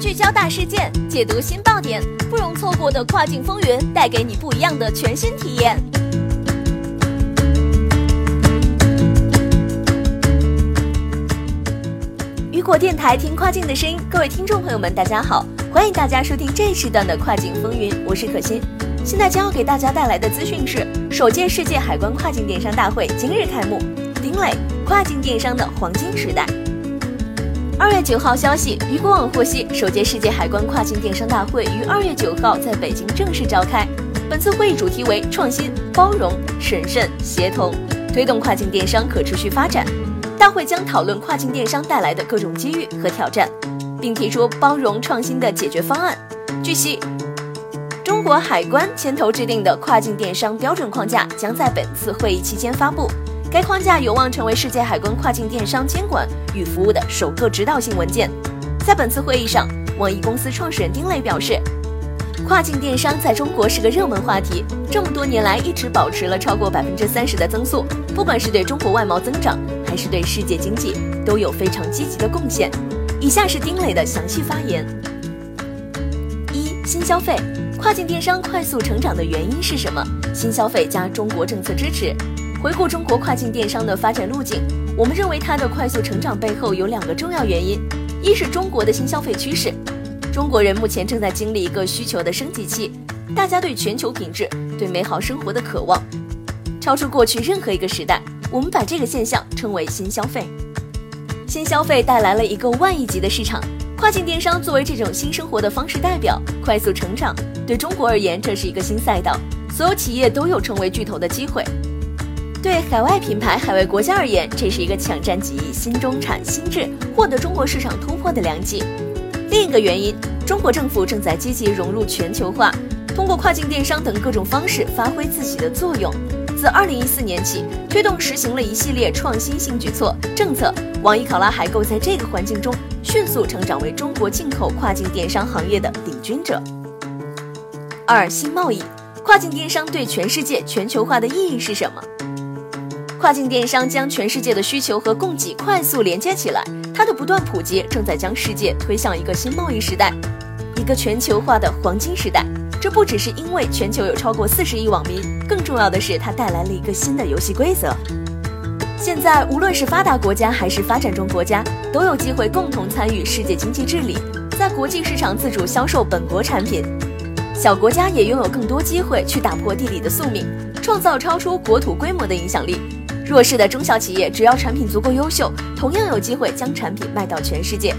聚焦大事件，解读新爆点，不容错过的跨境风云，带给你不一样的全新体验。雨果电台听跨境的声音，各位听众朋友们，大家好，欢迎大家收听这一时段的跨境风云，我是可心。现在将要给大家带来的资讯是：首届世界海关跨境电商大会今日开幕，丁磊，跨境电商的黄金时代。二月九号消息，雨果网获悉，首届世界海关跨境电商大会于二月九号在北京正式召开。本次会议主题为创新、包容、审慎、协同，推动跨境电商可持续发展。大会将讨论跨境电商带来的各种机遇和挑战，并提出包容创新的解决方案。据悉。中国海关牵头制定的跨境电商标准框架将在本次会议期间发布。该框架有望成为世界海关跨境电商监管与服务的首个指导性文件。在本次会议上，网易公司创始人丁磊表示，跨境电商在中国是个热门话题，这么多年来一直保持了超过百分之三十的增速，不管是对中国外贸增长，还是对世界经济，都有非常积极的贡献。以下是丁磊的详细发言：一、新消费。跨境电商快速成长的原因是什么？新消费加中国政策支持。回顾中国跨境电商的发展路径，我们认为它的快速成长背后有两个重要原因：一是中国的新消费趋势，中国人目前正在经历一个需求的升级期，大家对全球品质、对美好生活的渴望，超出过去任何一个时代。我们把这个现象称为新消费。新消费带来了一个万亿级的市场。跨境电商作为这种新生活的方式代表，快速成长。对中国而言，这是一个新赛道，所有企业都有成为巨头的机会。对海外品牌、海外国家而言，这是一个抢占几亿新中产、新智、获得中国市场突破的良机。另一个原因，中国政府正在积极融入全球化，通过跨境电商等各种方式发挥自己的作用。自2014年起，推动实行了一系列创新性举措政策。网易考拉海购在这个环境中。迅速成长为中国进口跨境电商行业的领军者。二、新贸易，跨境电商对全世界全球化的意义是什么？跨境电商将全世界的需求和供给快速连接起来，它的不断普及正在将世界推向一个新贸易时代，一个全球化的黄金时代。这不只是因为全球有超过四十亿网民，更重要的是它带来了一个新的游戏规则。现在，无论是发达国家还是发展中国家，都有机会共同参与世界经济治理，在国际市场自主销售本国产品。小国家也拥有更多机会去打破地理的宿命，创造超出国土规模的影响力。弱势的中小企业，只要产品足够优秀，同样有机会将产品卖到全世界。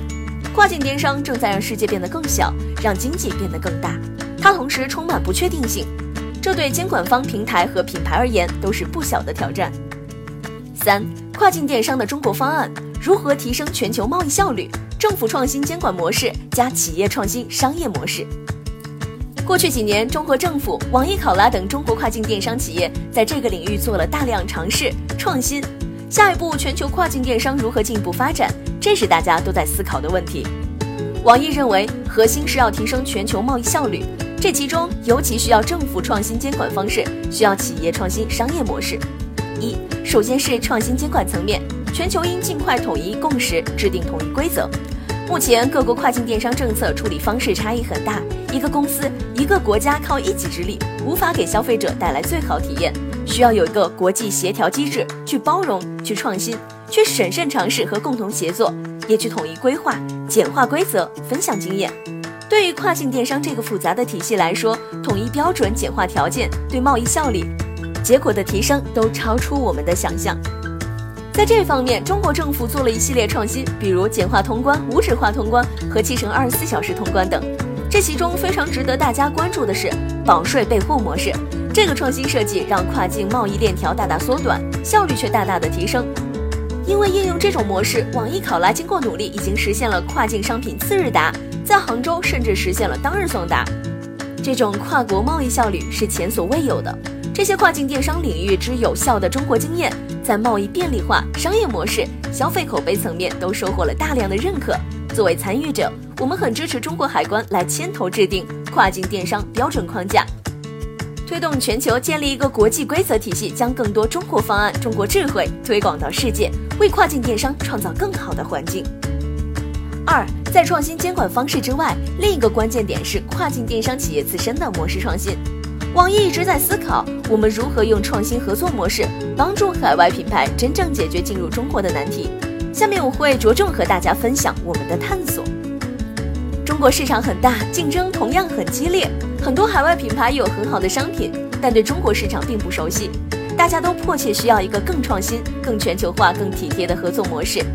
跨境电商正在让世界变得更小，让经济变得更大。它同时充满不确定性，这对监管方、平台和品牌而言都是不小的挑战。三、跨境电商的中国方案如何提升全球贸易效率？政府创新监管模式加企业创新商业模式。过去几年，中国政府、网易考拉等中国跨境电商企业在这个领域做了大量尝试创新。下一步，全球跨境电商如何进一步发展？这是大家都在思考的问题。网易认为，核心是要提升全球贸易效率，这其中尤其需要政府创新监管方式，需要企业创新商业模式。一，首先是创新监管层面，全球应尽快统一共识，制定统一规则。目前各国跨境电商政策处理方式差异很大，一个公司、一个国家靠一己之力无法给消费者带来最好体验，需要有一个国际协调机制，去包容、去创新、去审慎尝试和共同协作，也去统一规划、简化规则、分享经验。对于跨境电商这个复杂的体系来说，统一标准、简化条件，对贸易效率。结果的提升都超出我们的想象。在这方面，中国政府做了一系列创新，比如简化通关、无纸化通关和七乘二十四小时通关等。这其中非常值得大家关注的是保税备货模式。这个创新设计让跨境贸易链条大大缩短，效率却大大的提升。因为应用这种模式，网易考拉经过努力已经实现了跨境商品次日达，在杭州甚至实现了当日送达。这种跨国贸易效率是前所未有的。这些跨境电商领域之有效的中国经验，在贸易便利化、商业模式、消费口碑层面都收获了大量的认可。作为参与者，我们很支持中国海关来牵头制定跨境电商标准框架。推动全球建立一个国际规则体系，将更多中国方案、中国智慧推广到世界，为跨境电商创造更好的环境。二，在创新监管方式之外，另一个关键点是跨境电商企业自身的模式创新。网易一直在思考，我们如何用创新合作模式帮助海外品牌真正解决进入中国的难题。下面我会着重和大家分享我们的探索。中国市场很大，竞争同样很激烈，很多海外品牌有很好的商品，但对中国市场并不熟悉。大家都迫切需要一个更创新、更全球化、更体贴的合作模式。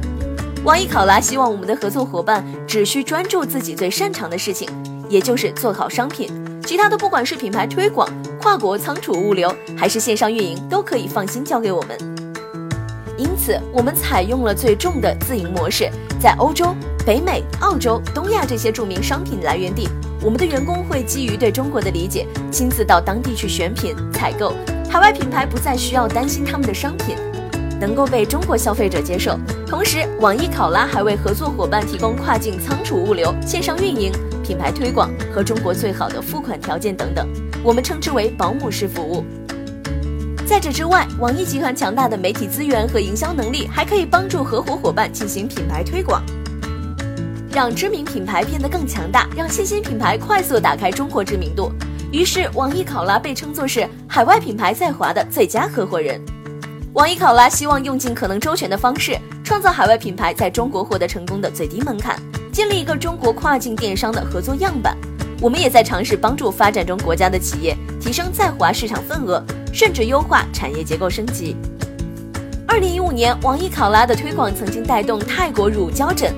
网易考拉希望我们的合作伙伴只需专注自己最擅长的事情，也就是做好商品，其他的不管是品牌推广、跨国仓储物流，还是线上运营，都可以放心交给我们。因此，我们采用了最重的自营模式，在欧洲、北美、澳洲、东亚这些著名商品来源地，我们的员工会基于对中国的理解，亲自到当地去选品、采购，海外品牌不再需要担心他们的商品。能够被中国消费者接受。同时，网易考拉还为合作伙伴提供跨境仓储物流、线上运营、品牌推广和中国最好的付款条件等等，我们称之为保姆式服务。在这之外，网易集团强大的媒体资源和营销能力，还可以帮助合伙伙伴进行品牌推广，让知名品牌变得更强大，让新兴品牌快速打开中国知名度。于是，网易考拉被称作是海外品牌在华的最佳合伙人。网易考拉希望用尽可能周全的方式，创造海外品牌在中国获得成功的最低门槛，建立一个中国跨境电商的合作样板。我们也在尝试帮助发展中国家的企业提升在华市场份额，甚至优化产业结构升级。二零一五年，网易考拉的推广曾经带动泰国乳胶枕；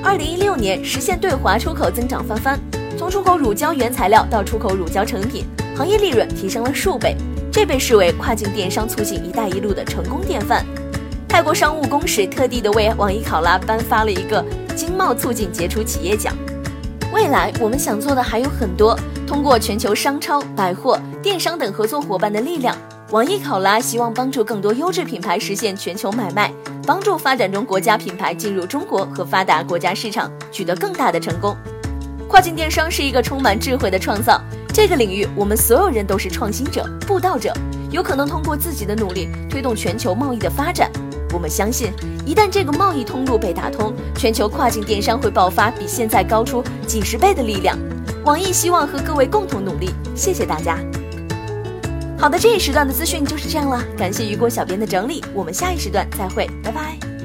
二零一六年，实现对华出口增长翻番，从出口乳胶原材料到出口乳胶成品，行业利润提升了数倍。这被视为跨境电商促进“一带一路”的成功典范。泰国商务公使特地的为网易考拉颁发了一个经贸促进杰出企业奖。未来我们想做的还有很多，通过全球商超、百货、电商等合作伙伴的力量，网易考拉希望帮助更多优质品牌实现全球买卖，帮助发展中国家品牌进入中国和发达国家市场取得更大的成功。跨境电商是一个充满智慧的创造。这个领域，我们所有人都是创新者、布道者，有可能通过自己的努力推动全球贸易的发展。我们相信，一旦这个贸易通路被打通，全球跨境电商会爆发比现在高出几十倍的力量。网易希望和各位共同努力，谢谢大家。好的，这一时段的资讯就是这样了，感谢雨果小编的整理，我们下一时段再会，拜拜。